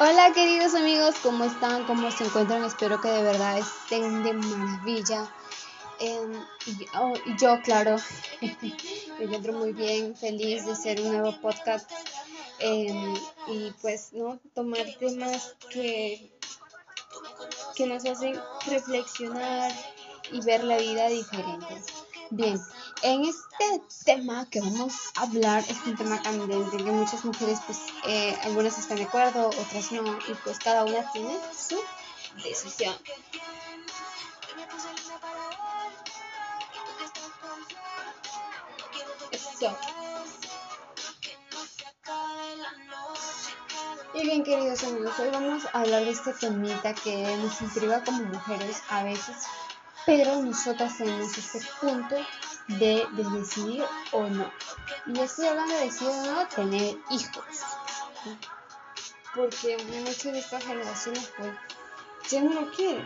Hola queridos amigos, ¿cómo están? ¿Cómo se encuentran? Espero que de verdad estén de maravilla. Em, oh, y, yo, claro, me encuentro muy bien, feliz de ser un nuevo podcast em, y pues, ¿no? Tomar temas que, que nos hacen reflexionar y ver la vida diferente. Bien, en este tema que vamos a hablar es un tema candente que muchas mujeres, pues, eh, algunas están de acuerdo, otras no, y pues cada una tiene su decisión. Y bien, queridos amigos, hoy vamos a hablar de este temita que nos intriga como mujeres a veces pero nosotras tenemos ese punto de, decidir o no. Y estoy hablando de decidir o no tener hijos. Porque muchas de estas generaciones pues ya no lo quieren.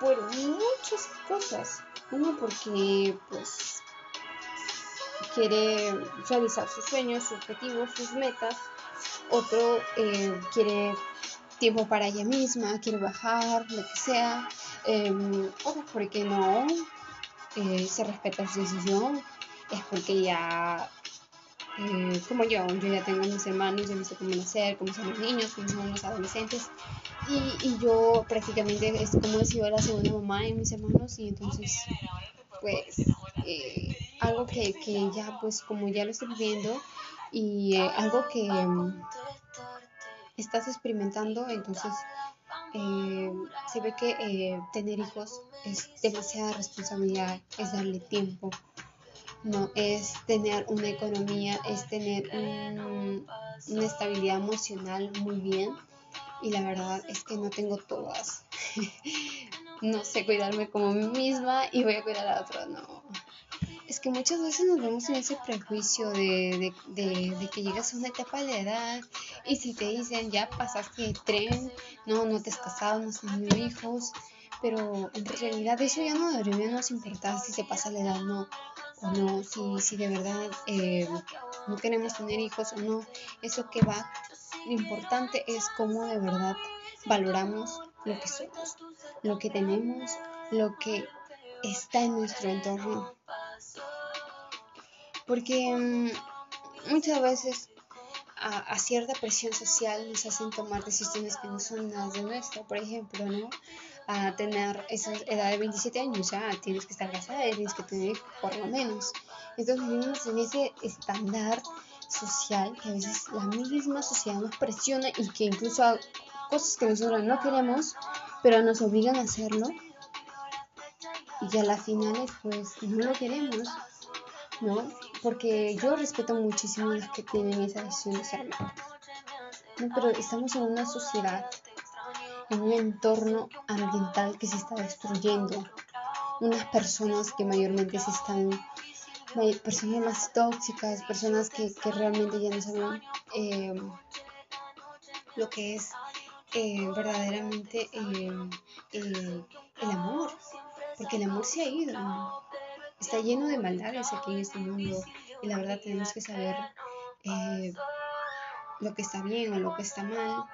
Por muchas cosas. Uno porque pues quiere realizar sus sueños, sus objetivos, sus metas. Otro eh, quiere tiempo para ella misma, quiere bajar, lo que sea. Eh, porque no eh, se respeta su decisión, es porque ya, eh, como yo, yo ya tengo mis hermanos, yo no sé cómo nacer, cómo son los niños, cómo son los adolescentes, y, y yo prácticamente es como si yo la segunda mamá de mis hermanos, y entonces, pues, eh, algo que, que, ya, pues, como ya lo estoy viviendo, y algo que mm, estás experimentando, entonces eh, se ve que eh, tener hijos es demasiada responsabilidad, es darle tiempo, no es tener una economía, es tener una estabilidad emocional muy bien. Y la verdad es que no tengo todas. no sé cuidarme como mí misma y voy a cuidar a otro, no es que muchas veces nos vemos en ese prejuicio de, que llegas a una etapa de edad y si te dicen ya pasaste el tren, no, no te has casado, no has tenido hijos, pero en realidad eso ya no debería nos importar si se pasa la edad no, o no, si, si de verdad eh, no queremos tener hijos o no. Eso que va, lo importante es cómo de verdad valoramos lo que somos, lo que tenemos, lo que está en nuestro entorno porque mm, muchas veces a, cierta presión social nos hacen tomar decisiones que no son nada de nuestra. Por ejemplo, ¿no? A tener esa edad de 27 años, ya tienes que estar casada, tienes que tener por lo menos. Entonces vivimos en ese estándar social que a veces la misma sociedad nos presiona y que incluso hay cosas que nosotros no queremos, pero nos obligan a hacerlo. Y a las finales pues no lo queremos, ¿no? Porque yo respeto muchísimo a los que tienen esa decisión de ser No, pero estamos en una sociedad, en un entorno ambiental que se está destruyendo. Unas personas que mayormente se están, personas más tóxicas, personas que, que realmente ya no saben eh, lo que es eh, verdaderamente eh, el amor, porque el amor se ha ido. Está lleno de maldades aquí en este mundo y la verdad tenemos que saber eh, lo que está bien o lo que está mal.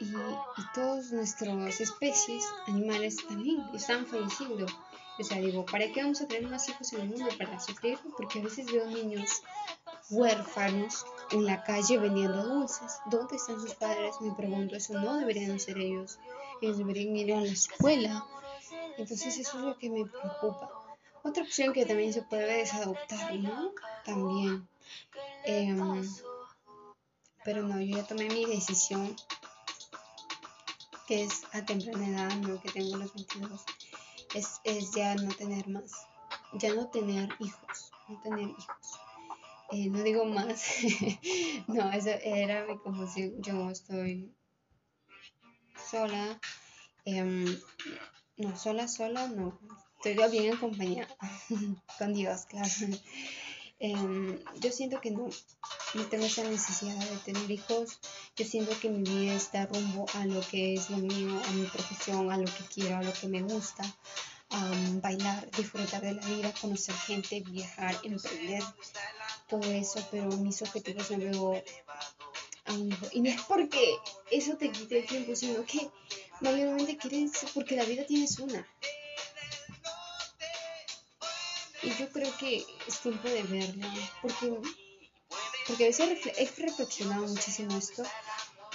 Y, y todas nuestras especies, animales también, están falleciendo. O sea, digo, ¿para qué vamos a tener más hijos en el mundo? ¿Para sufrir? Porque a veces veo niños huérfanos en la calle vendiendo dulces. ¿Dónde están sus padres? Me pregunto, eso no deberían ser ellos. Ellos deberían ir a la escuela. Entonces eso es lo que me preocupa. Otra opción que también se puede es adoptar, ¿no? También. Em, pero no, yo ya tomé mi decisión, que es a temprana edad, ¿no? Que tengo los 22. Es, es ya no tener más, ya no tener hijos, no tener hijos. Eh, no digo más, no, esa era mi confusión. Yo estoy sola, em, no, sola, sola, no, estoy bien en compañía con Dios, claro. Em, yo siento que no, no tengo esa necesidad de tener hijos. Yo siento que mi vida está rumbo a lo que es lo mío, a mi profesión, a lo que quiero, a lo que me gusta. bailar, disfrutar de la vida, conocer gente, viajar, emprender, todo eso, pero mis objetivos me veo a un hijo. Y no es porque eso te quite el tiempo, sino que mayormente quieres, porque la vida tienes una. Y yo creo que es tiempo de verlo, porque, porque a veces he reflexionado muchísimo esto,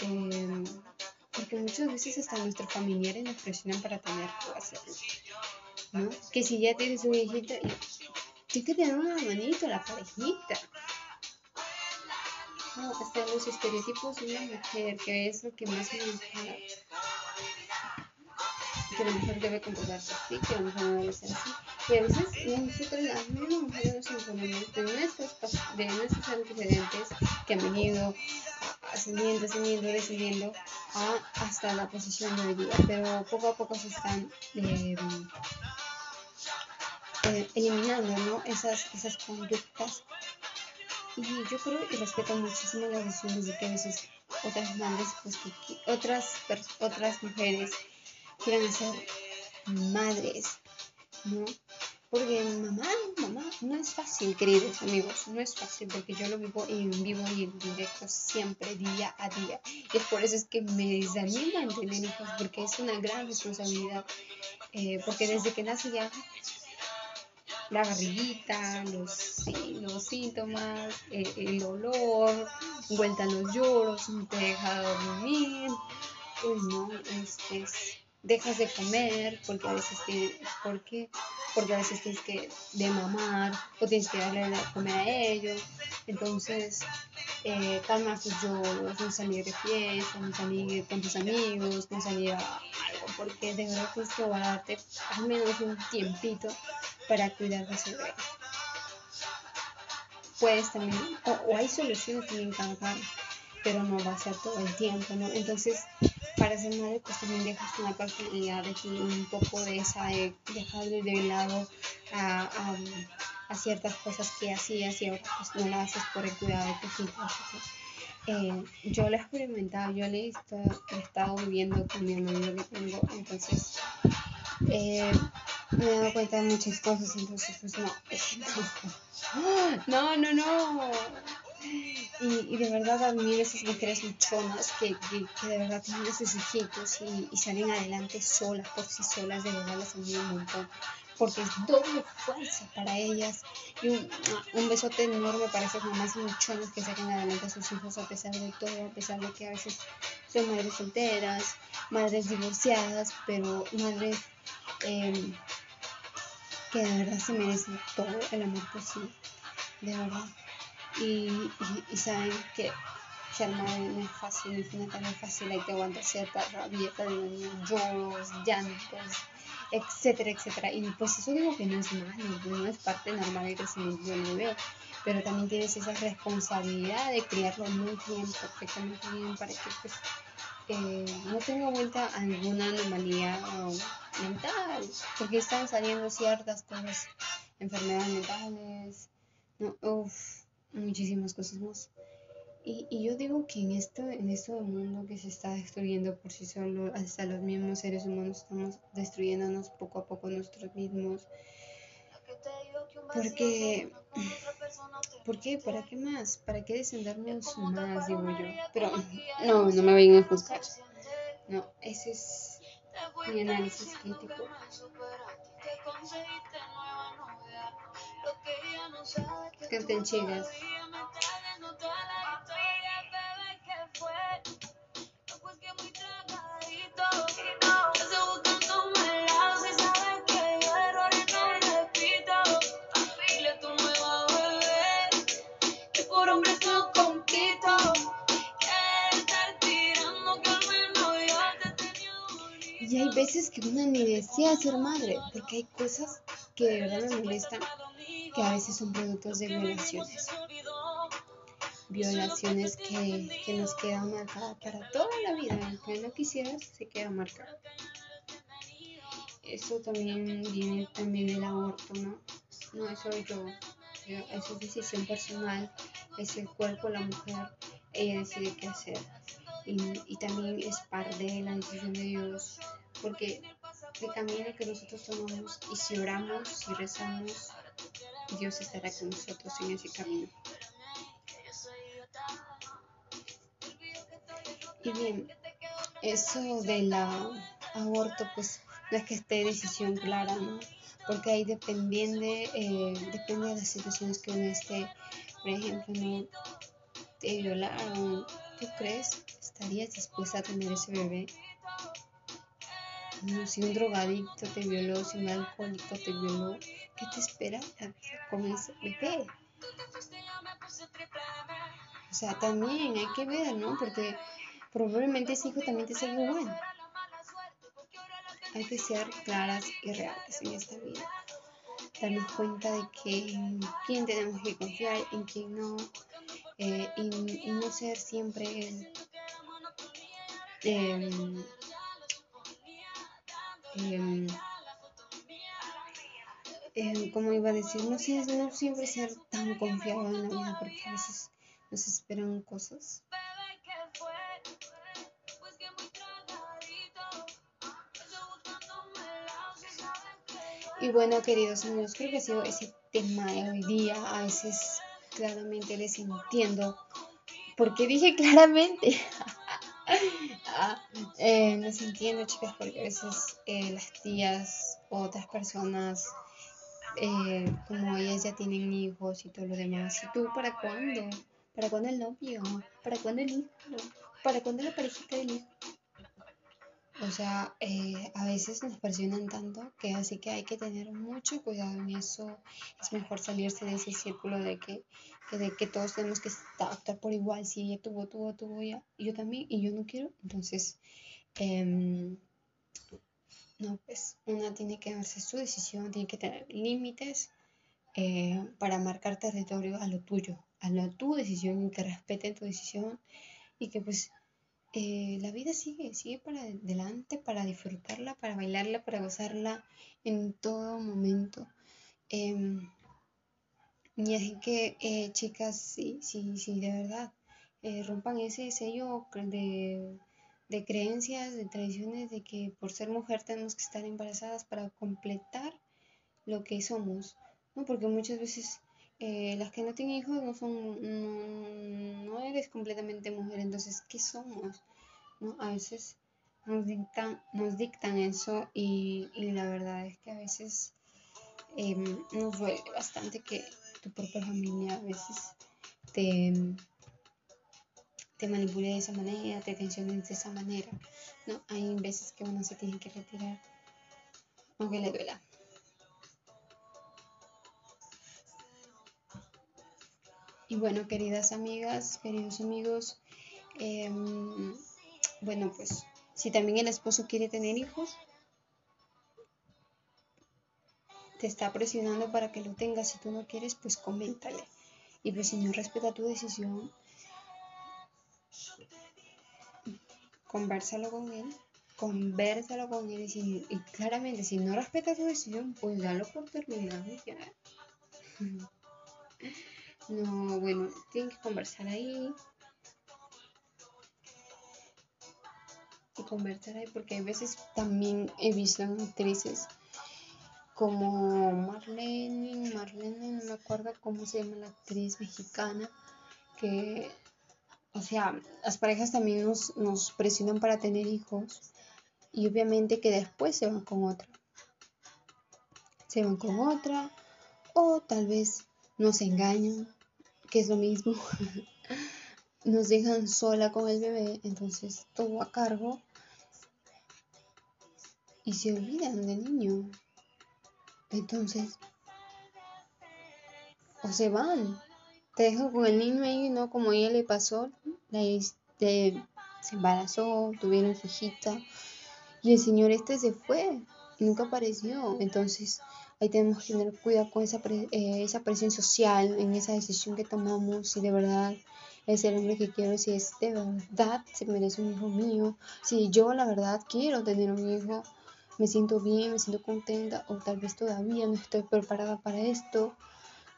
eh, porque muchas veces hasta nuestros familiares nos presionan para tener hacerlo. ¿no? Que si ya tienes una hijita, tienes que tener una manito la parejita. No, hasta los estereotipos de una mujer, que es lo que más me enfada que la mujer debe comportarse así, que la mujer debe ser así. Y a veces nosotros, las mismas mujeres nos de nuestros, de nuestros antecedentes que han venido ascendiendo, ascendiendo, descendiendo a, hasta la posición de hoy día, pero poco a poco se están eh, eh, eliminando ¿no? esas, esas conductas. Y yo creo y respeto muchísimo las decisiones de que a veces otras madres, pues, otras, otras mujeres quieran ser madres, ¿no? Porque mamá, mamá, no es fácil, queridos amigos, no es fácil porque yo lo vivo en vivo y en directo siempre, día a día. Y es por eso es que me desanima en tener hijos, porque es una gran responsabilidad. Eh, porque desde que nace ya la barriguita, los, síntomas, eh, el olor, vuelta a los lloros, no te deja dormir, pues no, es dejas de comer porque a veces tienes, porque, porque a veces tienes que de mamar o tienes que darle de comer a ellos. Entonces, eh, calmar tus lloros, no salir de fiesta, no salir con tus amigos, no salir a algo, porque de verdad tienes que guardarte al menos un tiempito para cuidar de ese bebé. Puedes también, o, hay soluciones también para pero no va a ser todo el tiempo, ¿no? Entonces, para ser madre, pues también dejas una personalidad de ti, un poco de esa, de dejar de lado a, a, ciertas cosas que hacías y ahora pues no las haces por el cuidado de tus hijos. Eh, yo lo he experimentado, yo le he, estado viviendo con mi hermano que tengo, entonces eh, me he dado cuenta de muchas cosas, entonces pues no, no, no, no. Y, de verdad admiro esas mujeres luchonas que, que, de verdad tienen sus hijitos y, salen adelante solas, por sí solas, de verdad las admiro un montón. Porque es doble fuerza para ellas. Y un, un besote enorme para esas mamás luchonas que salen adelante a sus hijos a pesar de todo, a pesar de que a veces son madres solteras, madres divorciadas, pero madres em, que de verdad se merecen todo el amor posible. De verdad y, saben que madre no es fácil, es una tarea fácil, hay que aguantar cierta los lloros, llantos, etcétera, etcétera. Y pues eso digo que no es malo, no es parte normal del crecimiento del bebé, pero también tienes esa responsabilidad de criarlo muy bien, perfectamente bien, para que pues eh, no tenga vuelta alguna anomalía mental, porque están saliendo ciertas cosas, enfermedades mentales, no, uff muchísimas cosas más. Y, y, yo digo que en esto, en este mundo que se está destruyendo por sí solo, hasta los mismos seres humanos estamos destruyéndonos poco a poco nosotros mismos. Porque, ¿por qué? ¿Para qué más? ¿Para qué descendernos más, digo yo? Pero no, no me vayan a juzgar. No, ese es mi análisis crítico. Canten chicas. Y hay veces que uno ni desea ser madre, porque hay cosas que de verdad me molestan que a veces son productos de violaciones. Violaciones que, nos quedan marcadas para toda la vida. Aunque no quisieras, se queda marcado. Eso también viene también del aborto, ¿no? No es solo yo. Eso es decisión personal. Es el cuerpo, la mujer. Ella decide qué hacer. Y, y también es parte de la decisión de Dios. Porque el camino que nosotros tomamos y si oramos, si rezamos, Dios estará con nosotros en ese camino. Y bien, eso de la aborto, pues no es que esté decisión clara, ¿no? Porque ahí dependiendo, eh, depende de las situaciones que uno esté, por ejemplo, ¿no? te violaron, ¿tú crees? ¿Estarías dispuesta a tener ese bebé? Si un drogadicto te violó, si un alcohólico te violó, ¿qué te espera con ese bebé? O sea, también hay que ver, ¿no? Porque probablemente ese hijo también te salga igual. Hay que ser claras y reales en esta vida. Darnos cuenta de que en quién tenemos que confiar, en quién no. Eh, y, no ser siempre el, em, em, em, como iba a decir, no, no siempre ser tan confiado en la vida porque a veces nos esperan cosas. Y bueno, queridos amigos, creo que ha sido ese tema de hoy día. A veces claramente les entiendo. Porque dije claramente. ah, eh, les entiendo, chicas, porque a veces eh, las tías otras personas eh, como ellas ya tienen hijos y todo lo demás. ¿Y tú para cuándo? ¿Para cuándo el novio? ¿Para cuándo el hijo? ¿Para cuándo la parejita del hijo? O sea, eh, a veces nos presionan tanto que así que hay que tener mucho cuidado en eso. Es mejor salirse de ese círculo de que, de que todos tenemos que actuar por igual. Si ella tuvo, tuvo, tuvo ya, yo también, y yo no quiero. Entonces, em, no, pues una tiene que darse su decisión, tiene que tener límites eh, para marcar territorio a lo tuyo a la, tu decisión y que respeten tu decisión y que pues eh, la vida sigue, sigue para adelante, para disfrutarla, para bailarla, para gozarla en todo momento. Em, y así que, eh, chicas, sí, sí, sí, de verdad, eh, rompan ese sello de, de creencias, de tradiciones, de que por ser mujer tenemos que estar embarazadas para completar lo que somos, ¿no? Porque muchas veces eh, las que no tienen hijos no son, no, eres completamente mujer, entonces, ¿qué somos? ¿No? A veces nos dictan, nos dictan eso y, la verdad es que a veces em, nos duele bastante que tu propia familia a veces te, te manipule de esa manera, te tensione de esa manera, ¿no? Hay veces que uno se tiene que retirar, aunque le duela. Y bueno, queridas amigas, queridos amigos, em, bueno, pues si también el esposo quiere tener hijos, te está presionando para que lo tengas. Si tú no quieres, pues coméntale. Y pues si no respeta tu decisión, conversalo con él, conversalo con él y, y claramente si no respeta tu decisión, pues dalo por terminado ya. No, bueno, tienen que conversar ahí. Y conversar ahí porque a veces también he visto actrices como Marlene, Marlene, no me acuerdo cómo se llama la actriz mexicana, que, o sea, las parejas también nos, nos presionan para tener hijos y obviamente que después se van con otra. Se van con otra o tal vez nos engañan que es lo mismo, nos dejan sola con el bebé, entonces todo a cargo. Y se olvidan del niño. Entonces, o se van, te dejan con el niño ahí, ¿no? Como a ella le pasó, se embarazó, tuvieron su hijita y el señor este se fue, nunca apareció. Entonces, Ahí tenemos que tener cuidado con esa, eh, esa presión social, en esa decisión que tomamos, si de verdad es el hombre que quiero, si es de verdad se merece un hijo mío, si yo la verdad quiero tener un hijo, me siento bien, me siento contenta o tal vez todavía no estoy preparada para esto,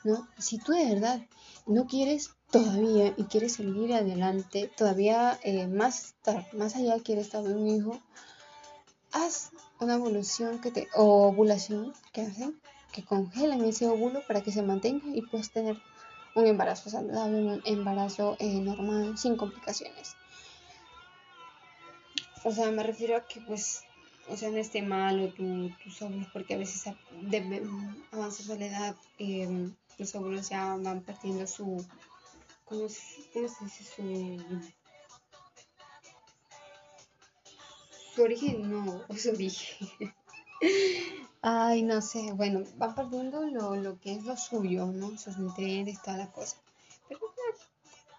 ¿no? Si tú de verdad no quieres todavía y quieres seguir adelante, todavía eh, más, más allá quieres tener un hijo, haz una evolución que te, o ovulación que hacen, que congelan ese óvulo para que se mantenga y puedes tener un embarazo saludable, un embarazo eh, normal, sin complicaciones. o sea, me refiero a que pues, o sea, no esté malo tu, tus óvulos, porque a veces avanzando la edad, eh, los óvulos ya van perdiendo su, ¿cómo, cómo se dice? Su, origen, no, su origen. Ay, no sé, bueno, van perdiendo lo, lo que es lo suyo, ¿no? Sus nutrientes, toda la cosa.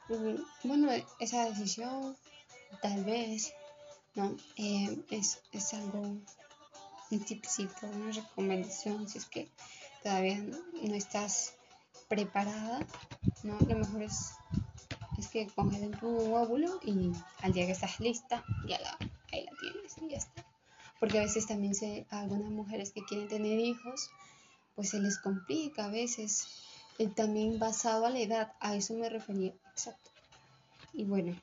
Pero bueno, esa decisión tal vez, ¿no? Eh, es, es, algo, un tipcito, una recomendación, si es que todavía no estás preparada, ¿no? Lo mejor es, es que congelen tu óvulo y al día que estás lista, ya la, ahí la tienes y ya está. Porque a veces también se, algunas mujeres que quieren tener hijos, pues se les complica a veces también basado a la edad, a eso me refería, exacto. Y bueno,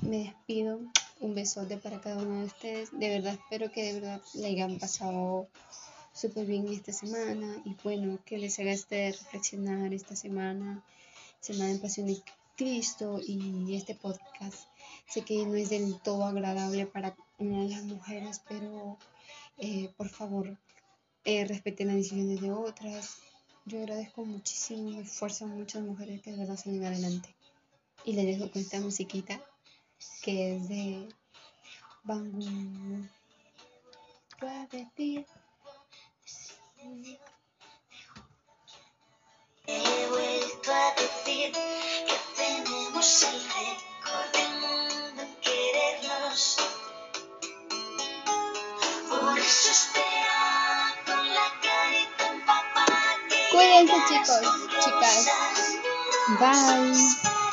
me despido, un besote para cada uno de ustedes, de verdad espero que de verdad le hayan pasado súper bien esta semana y bueno, que les haga este reflexionar esta semana, semana en pasión de Cristo y este podcast. Sé que no es del todo agradable para las mujeres, pero eh, por favor, eh, respeten las decisiones de otras, yo agradezco muchísimo el esfuerzo a muchas mujeres que de verdad salen adelante. Y les dejo con esta musiquita que es de Bangu. He vuelto a decir que tenemos el récord querernos. Por eso espera con la carita empapada. Cuídense chicos, chicas. Bye.